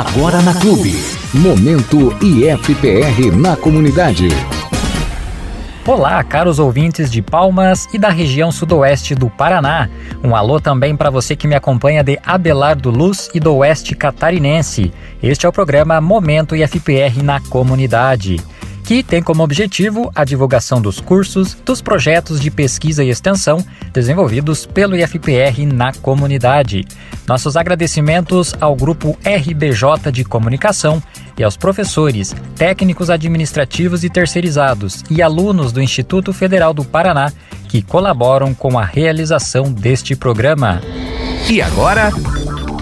Agora na Clube. Momento IFPR na comunidade. Olá, caros ouvintes de Palmas e da região sudoeste do Paraná. Um alô também para você que me acompanha de Abelardo Luz e do Oeste Catarinense. Este é o programa Momento IFPR na comunidade que tem como objetivo a divulgação dos cursos, dos projetos de pesquisa e extensão desenvolvidos pelo IFPR na comunidade. Nossos agradecimentos ao grupo RBJ de Comunicação e aos professores, técnicos administrativos e terceirizados e alunos do Instituto Federal do Paraná que colaboram com a realização deste programa. E agora,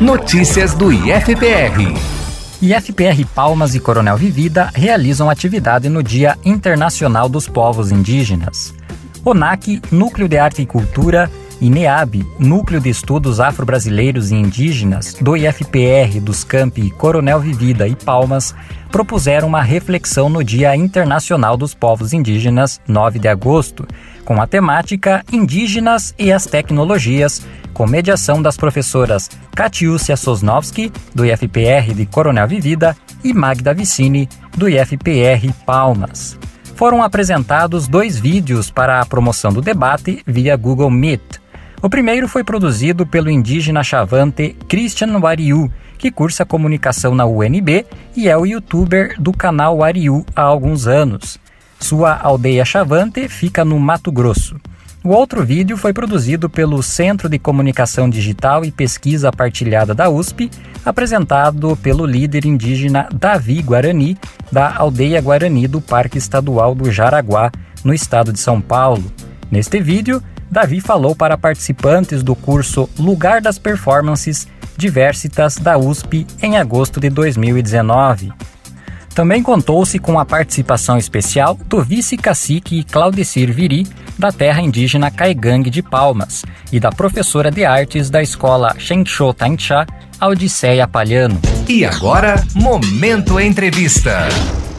notícias do IFPR. IFPR Palmas e Coronel Vivida realizam atividade no Dia Internacional dos Povos Indígenas. ONAC, Núcleo de Arte e Cultura, e NEAB, Núcleo de Estudos Afro-Brasileiros e Indígenas, do IFPR dos Campi Coronel Vivida e Palmas, propuseram uma reflexão no Dia Internacional dos Povos Indígenas, 9 de agosto, com a temática Indígenas e as Tecnologias, com mediação das professoras Katiúcia Sosnovski, do IFPR de Coronel Vivida, e Magda Vicini, do IFPR Palmas. Foram apresentados dois vídeos para a promoção do debate via Google Meet. O primeiro foi produzido pelo indígena chavante Christian Wariu, que cursa comunicação na UNB e é o youtuber do canal Wariu há alguns anos. Sua aldeia chavante fica no Mato Grosso. O outro vídeo foi produzido pelo Centro de Comunicação Digital e Pesquisa Partilhada da USP, apresentado pelo líder indígena Davi Guarani, da aldeia Guarani do Parque Estadual do Jaraguá, no estado de São Paulo. Neste vídeo, Davi falou para participantes do curso Lugar das Performances Diversitas da USP em agosto de 2019. Também contou-se com a participação especial do vice-cacique Claudecir Viri, da terra indígena Caigangue de Palmas, e da professora de artes da escola Shenshou Tancha, Audiceia Palhano. E agora, Momento Entrevista.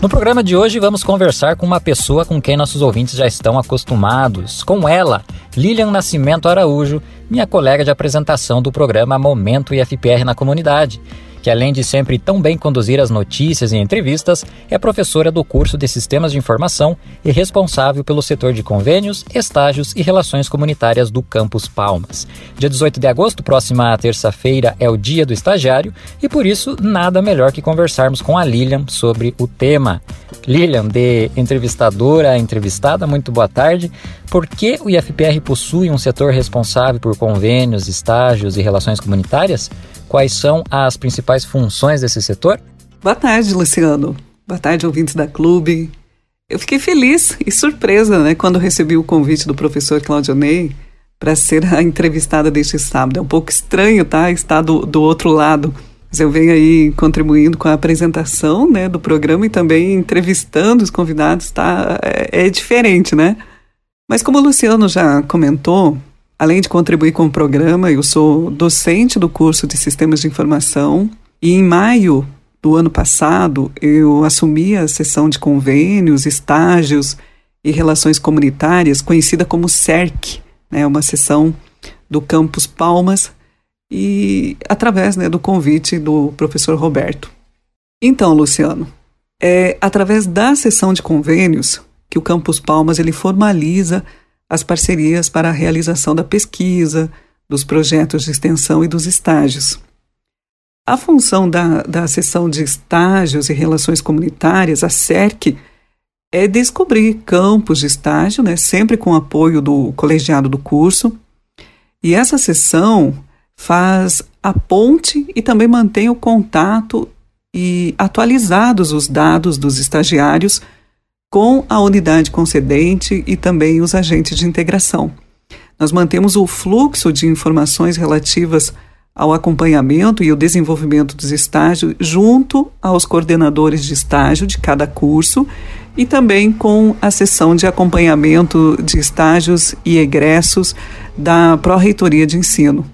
No programa de hoje vamos conversar com uma pessoa com quem nossos ouvintes já estão acostumados. Com ela, Lilian Nascimento Araújo, minha colega de apresentação do programa Momento IFPR na comunidade que além de sempre tão bem conduzir as notícias e entrevistas, é professora do curso de Sistemas de Informação e responsável pelo setor de convênios, estágios e relações comunitárias do Campus Palmas. Dia 18 de agosto, próxima terça-feira, é o Dia do Estagiário e por isso nada melhor que conversarmos com a Lilian sobre o tema. Lilian, de entrevistadora a entrevistada, muito boa tarde. Por que o IFPR possui um setor responsável por convênios, estágios e relações comunitárias? Quais são as principais funções desse setor? Boa tarde, Luciano. Boa tarde, ouvintes da Clube. Eu fiquei feliz e surpresa né, quando recebi o convite do professor Claudio Ney para ser a entrevistada deste sábado. É um pouco estranho, tá? Estar do, do outro lado. Mas eu venho aí contribuindo com a apresentação né, do programa e também entrevistando os convidados, tá? É, é diferente, né? Mas como o Luciano já comentou, Além de contribuir com o programa, eu sou docente do curso de Sistemas de Informação e em maio do ano passado eu assumi a seção de convênios, estágios e relações comunitárias, conhecida como CERC, né, uma seção do campus Palmas e através né, do convite do professor Roberto. Então, Luciano, é através da seção de convênios que o campus Palmas ele formaliza as parcerias para a realização da pesquisa, dos projetos de extensão e dos estágios. A função da, da seção de estágios e relações comunitárias, a SERC, é descobrir campos de estágio, né, sempre com apoio do colegiado do curso. E essa seção faz a ponte e também mantém o contato e atualizados os dados dos estagiários com a unidade concedente e também os agentes de integração. Nós mantemos o fluxo de informações relativas ao acompanhamento e o desenvolvimento dos estágios junto aos coordenadores de estágio de cada curso e também com a sessão de acompanhamento de estágios e egressos da Pró-Reitoria de Ensino.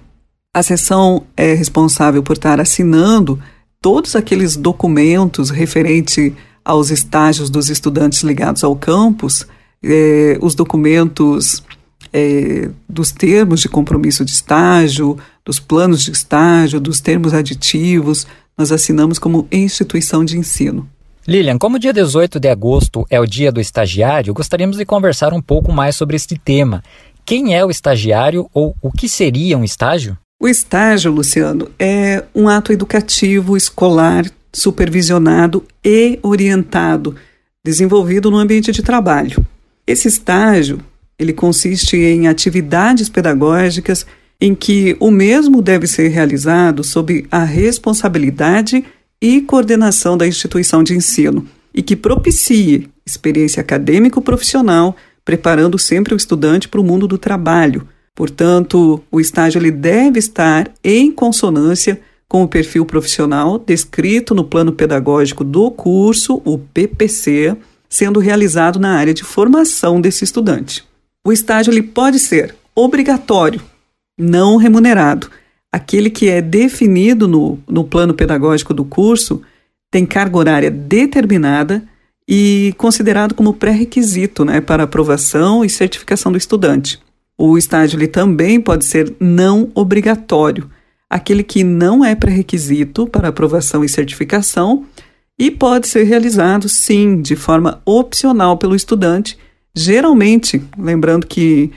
A sessão é responsável por estar assinando todos aqueles documentos referentes aos estágios dos estudantes ligados ao campus, eh, os documentos é, dos termos de compromisso de estágio, dos planos de estágio, dos termos aditivos, nós assinamos como instituição de ensino. Lilian, como o dia 18 de agosto é o dia do estagiário, gostaríamos de conversar um pouco mais sobre este tema. Quem é o estagiário ou o que seria um estágio? O estágio, Luciano, é um ato educativo, escolar, supervisionado e orientado, desenvolvido no ambiente de trabalho. Esse estágio, ele consiste em atividades pedagógicas em que o mesmo deve ser realizado sob a responsabilidade e coordenação da instituição de ensino e que propicie experiência acadêmico-profissional, preparando sempre o estudante para o mundo do trabalho. Portanto, o estágio ele deve estar em consonância com o perfil profissional descrito no plano pedagógico do curso, o PPC, sendo realizado na área de formação desse estudante. O estágio ele pode ser obrigatório, não remunerado, aquele que é definido no, no plano pedagógico do curso tem carga horária determinada e considerado como pré-requisito né, para aprovação e certificação do estudante. O estágio ele também pode ser não obrigatório, aquele que não é pré-requisito para aprovação e certificação e pode ser realizado, sim, de forma opcional pelo estudante, geralmente, lembrando que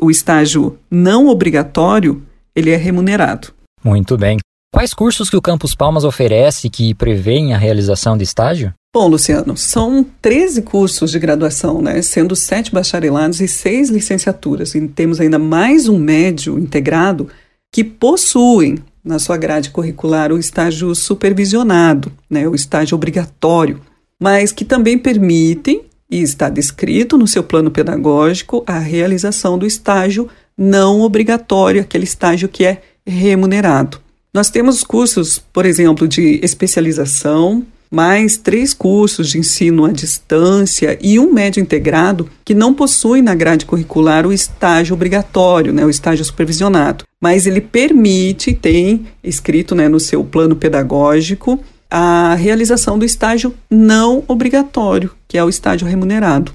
o estágio não obrigatório ele é remunerado. Muito bem. Quais cursos que o Campus Palmas oferece que prevêem a realização de estágio? Bom, Luciano, são 13 cursos de graduação, né, sendo sete bacharelados e seis licenciaturas. E temos ainda mais um médio integrado que possuem na sua grade curricular o estágio supervisionado, né, o estágio obrigatório, mas que também permitem, e está descrito no seu plano pedagógico, a realização do estágio não obrigatório, aquele estágio que é remunerado. Nós temos cursos, por exemplo, de especialização, mais três cursos de ensino à distância e um médio integrado que não possuem na grade curricular o estágio obrigatório, né, o estágio supervisionado, mas ele permite, tem escrito né, no seu plano pedagógico, a realização do estágio não obrigatório, que é o estágio remunerado.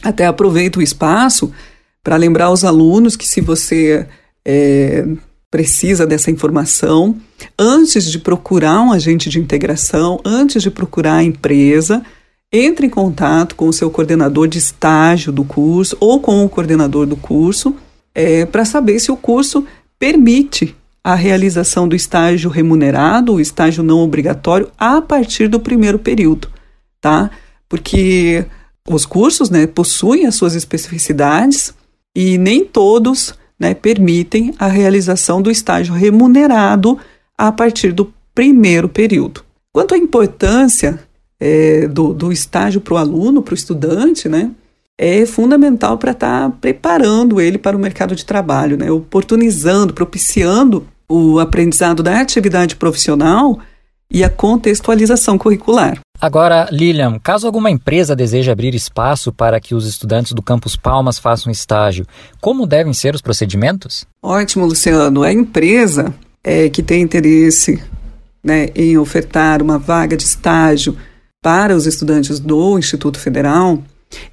Até aproveito o espaço para lembrar aos alunos que se você é, precisa dessa informação, antes de procurar um agente de integração, antes de procurar a empresa, entre em contato com o seu coordenador de estágio do curso ou com o coordenador do curso é, para saber se o curso permite a realização do estágio remunerado, o estágio não obrigatório, a partir do primeiro período, tá? Porque os cursos né, possuem as suas especificidades, e nem todos né, permitem a realização do estágio remunerado a partir do primeiro período. Quanto à importância é, do, do estágio para o aluno, para o estudante, né, é fundamental para estar tá preparando ele para o mercado de trabalho, né, oportunizando, propiciando o aprendizado da atividade profissional e a contextualização curricular. Agora, Lilian, caso alguma empresa deseje abrir espaço para que os estudantes do Campus Palmas façam estágio, como devem ser os procedimentos? Ótimo, Luciano. A empresa é, que tem interesse né, em ofertar uma vaga de estágio para os estudantes do Instituto Federal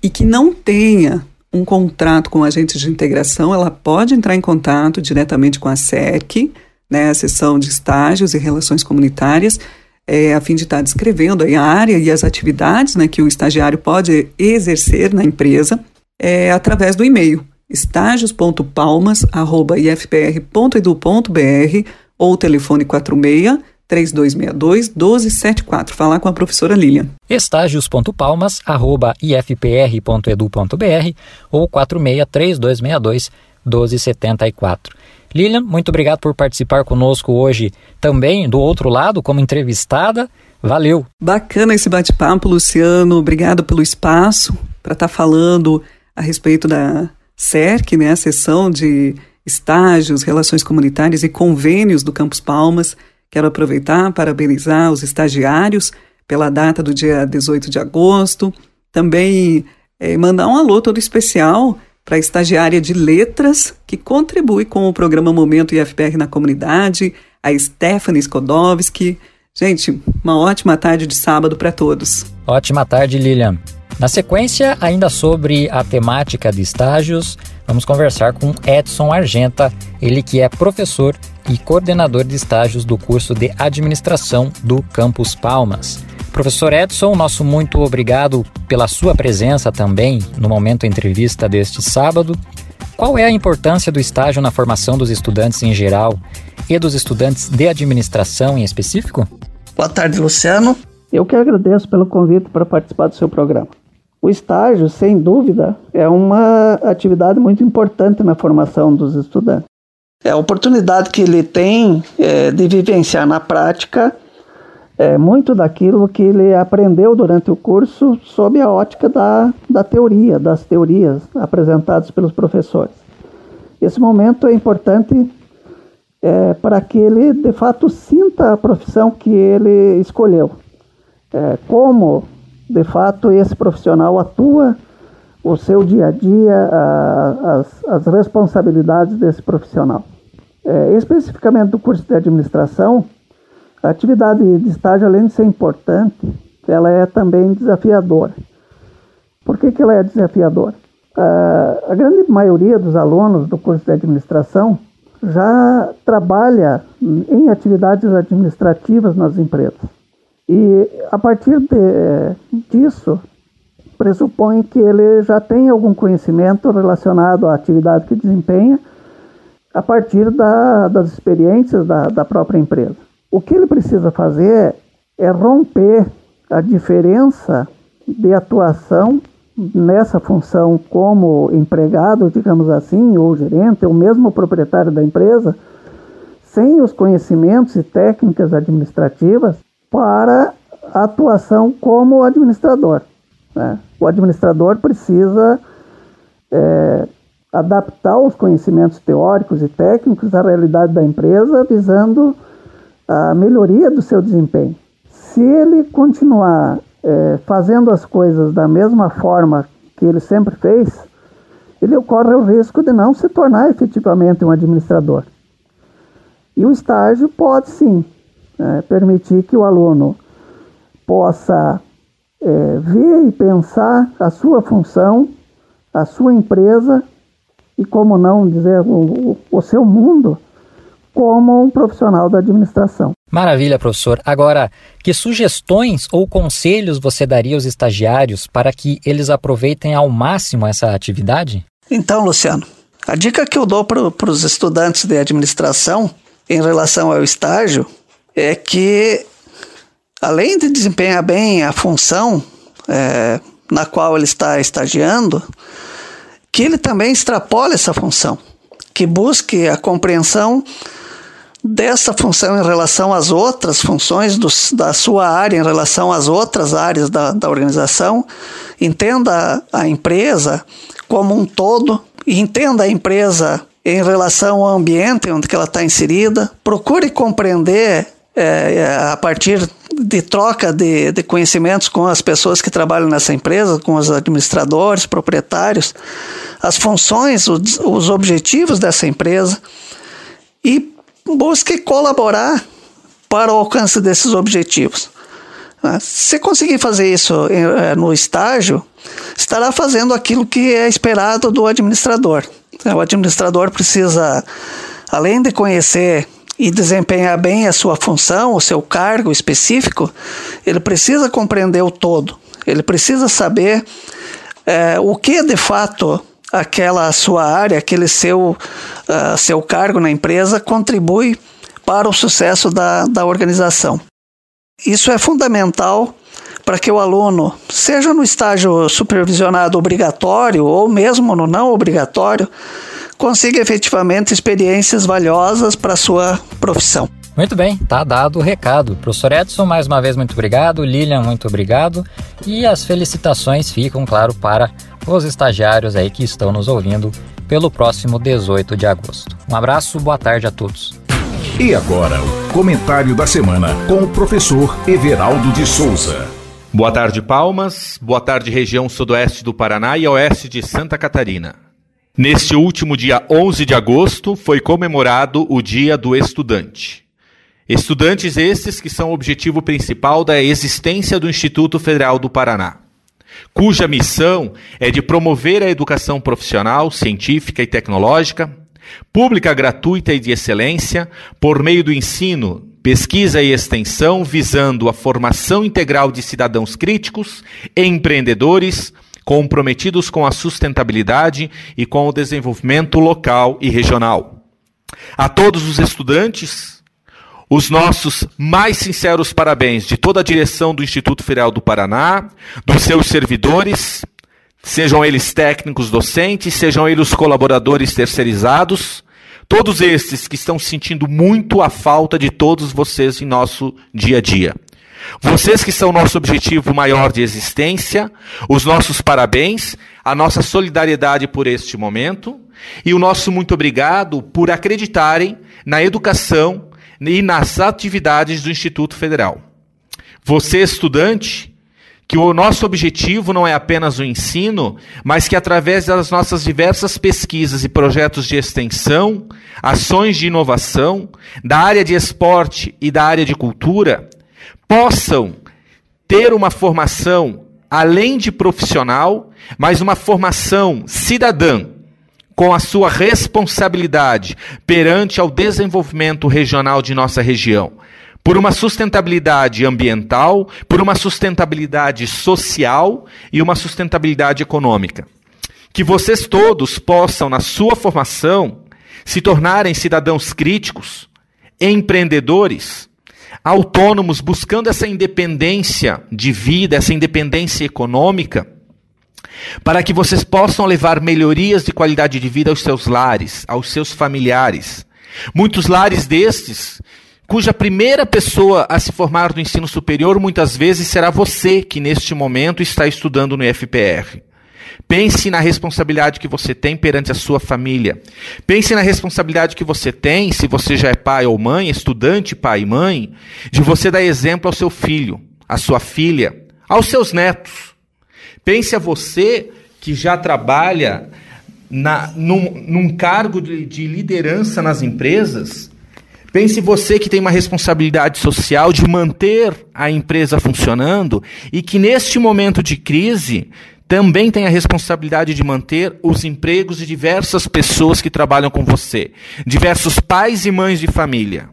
e que não tenha um contrato com agentes de integração, ela pode entrar em contato diretamente com a SERC, né, a seção de estágios e relações comunitárias, é, a fim de estar descrevendo a área e as atividades né, que o estagiário pode exercer na empresa é, através do e-mail estágios.palmas.ifpr.edu.br ou telefone 46 3262 1274. Falar com a professora Lilian. estágios.palmas.ifpr.edu.br ou 46 3262 1274. Lilian, muito obrigado por participar conosco hoje também do outro lado, como entrevistada. Valeu. Bacana esse bate-papo, Luciano. Obrigado pelo espaço para estar tá falando a respeito da CERC, né, a sessão de estágios, relações comunitárias e convênios do Campus Palmas. Quero aproveitar para parabenizar os estagiários pela data do dia 18 de agosto. Também é, mandar um alô todo especial para a estagiária de letras, que contribui com o programa Momento IFPR na comunidade, a Stephanie Skodowski. Gente, uma ótima tarde de sábado para todos. Ótima tarde, Lilian. Na sequência, ainda sobre a temática de estágios, vamos conversar com Edson Argenta, ele que é professor e coordenador de estágios do curso de administração do Campus Palmas. Professor Edson, nosso muito obrigado pela sua presença também no momento entrevista deste sábado. Qual é a importância do estágio na formação dos estudantes em geral e dos estudantes de administração em específico? Boa tarde, Luciano. Eu que agradeço pelo convite para participar do seu programa. O estágio, sem dúvida, é uma atividade muito importante na formação dos estudantes. É a oportunidade que ele tem é, de vivenciar na prática é, muito daquilo que ele aprendeu durante o curso sob a ótica da, da teoria, das teorias apresentadas pelos professores. Esse momento é importante é, para que ele, de fato, sinta a profissão que ele escolheu. É, como, de fato, esse profissional atua, o seu dia a dia, a, as, as responsabilidades desse profissional. É, especificamente do curso de administração, a atividade de estágio, além de ser importante, ela é também desafiadora. Por que, que ela é desafiadora? a grande maioria dos alunos do curso de administração já trabalha em atividades administrativas nas empresas. E a partir de, disso, pressupõe que ele já tem algum conhecimento relacionado à atividade que desempenha a partir da, das experiências da, da própria empresa. O que ele precisa fazer é romper a diferença de atuação nessa função como empregado, digamos assim, ou gerente, ou mesmo proprietário da empresa, sem os conhecimentos e técnicas administrativas para a atuação como administrador. Né? O administrador precisa é, adaptar os conhecimentos teóricos e técnicos à realidade da empresa, visando a melhoria do seu desempenho. Se ele continuar é, fazendo as coisas da mesma forma que ele sempre fez, ele corre o risco de não se tornar efetivamente um administrador. E o estágio pode sim é, permitir que o aluno possa é, ver e pensar a sua função, a sua empresa e, como não dizer, o, o seu mundo como um profissional da administração. Maravilha, professor. Agora, que sugestões ou conselhos você daria aos estagiários para que eles aproveitem ao máximo essa atividade? Então, Luciano, a dica que eu dou para os estudantes de administração em relação ao estágio é que, além de desempenhar bem a função é, na qual ele está estagiando, que ele também extrapole essa função, que busque a compreensão dessa função em relação às outras funções do, da sua área, em relação às outras áreas da, da organização, entenda a, empresa como um todo, entenda a empresa em relação ao ambiente onde ela está inserida, procure compreender é, é, a partir de troca de, de conhecimentos com as pessoas que trabalham nessa empresa, com os administradores, proprietários, as funções, os, os objetivos dessa empresa e busque colaborar para o alcance desses objetivos. Ah, se conseguir fazer isso eh, no estágio, estará fazendo aquilo que é esperado do administrador. O administrador precisa, além de conhecer e desempenhar bem a sua função, o seu cargo específico, ele precisa compreender o todo. Ele precisa saber é, o que de fato aquela sua área, aquele seu, uh, seu cargo na empresa contribui para o sucesso da, da organização. Isso é fundamental para que o aluno, seja no estágio supervisionado obrigatório ou mesmo no não obrigatório, consiga efetivamente experiências valiosas para a sua profissão. Muito bem, tá dado o recado. Professor Edson, mais uma vez, muito obrigado. Lilian, muito obrigado. E as felicitações ficam, claro, para os estagiários aí que estão nos ouvindo pelo próximo 18 de agosto. Um abraço, boa tarde a todos. E agora, o comentário da semana com o professor Everaldo de Souza. Boa tarde, Palmas. Boa tarde, região sudoeste do Paraná e oeste de Santa Catarina. Neste último dia 11 de agosto foi comemorado o Dia do Estudante. Estudantes estes que são o objetivo principal da existência do Instituto Federal do Paraná. cuja missão é de promover a educação profissional, científica e tecnológica, pública, gratuita e de excelência, por meio do ensino, pesquisa e extensão, visando a formação integral de cidadãos críticos empreendedores comprometidos com a sustentabilidade e com o desenvolvimento local e regional. A todos os estudantes, os nossos mais sinceros parabéns de toda a direção do Instituto Federal do Paraná, dos seus servidores, sejam eles técnicos docentes, sejam eles colaboradores terceirizados, todos estes que estão sentindo muito a falta de todos vocês em nosso dia a dia. Vocês que são nosso objetivo maior de existência, os nossos parabéns, a nossa solidariedade por este momento e o nosso muito obrigado por acreditarem na educação e nas atividades do Instituto Federal. Você, estudante, que o nosso objetivo não é apenas o ensino, mas que através das nossas diversas pesquisas e projetos de extensão, ações de inovação, da área de esporte e da área de cultura, possam ter uma formação além de profissional, mas uma formação cidadã com a sua responsabilidade perante ao desenvolvimento regional de nossa região, por uma sustentabilidade ambiental, por uma sustentabilidade social e uma sustentabilidade econômica. Que vocês todos possam, na sua formação, se tornarem cidadãos críticos, empreendedores, autônomos, buscando essa independência de vida, essa independência econômica, para que vocês possam levar melhorias de qualidade de vida aos seus lares, aos seus familiares. Muitos lares destes, cuja primeira pessoa a se formar no ensino superior muitas vezes será você que neste momento está estudando no IFPR. Pense na responsabilidade que você tem perante a sua família. Pense na responsabilidade que você tem, se você já é pai ou mãe, estudante, pai e mãe, de você dar exemplo ao seu filho, à sua filha, aos seus netos. Pense a você que já trabalha na, num, num cargo de, de liderança nas empresas. Pense você que tem uma responsabilidade social de manter a empresa funcionando e que neste momento de crise também tem a responsabilidade de manter os empregos de diversas pessoas que trabalham com você, diversos pais e mães de família.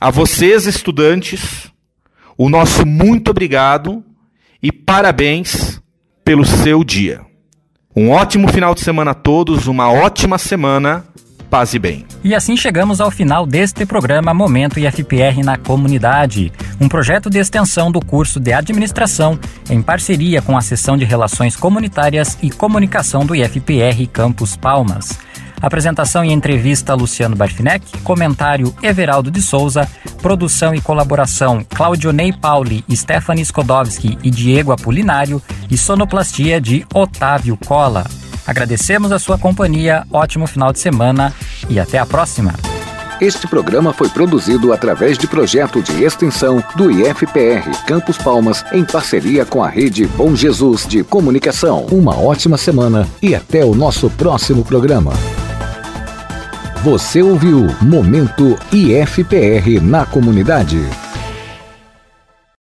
A vocês, estudantes, o nosso muito obrigado e parabéns pelo seu dia. Um ótimo final de semana a todos, uma ótima semana paz e bem. E assim chegamos ao final deste programa Momento IFPR na Comunidade, um projeto de extensão do curso de administração em parceria com a seção de Relações Comunitárias e Comunicação do IFPR Campus Palmas. Apresentação e entrevista Luciano Barfinec, comentário Everaldo de Souza, produção e colaboração Claudionei Pauli, Stephanie Skodowski e Diego Apolinário e sonoplastia de Otávio Cola. Agradecemos a sua companhia, ótimo final de semana e até a próxima. Este programa foi produzido através de projeto de extensão do IFPR Campos Palmas em parceria com a rede Bom Jesus de Comunicação. Uma ótima semana e até o nosso próximo programa. Você ouviu Momento IFPR na comunidade.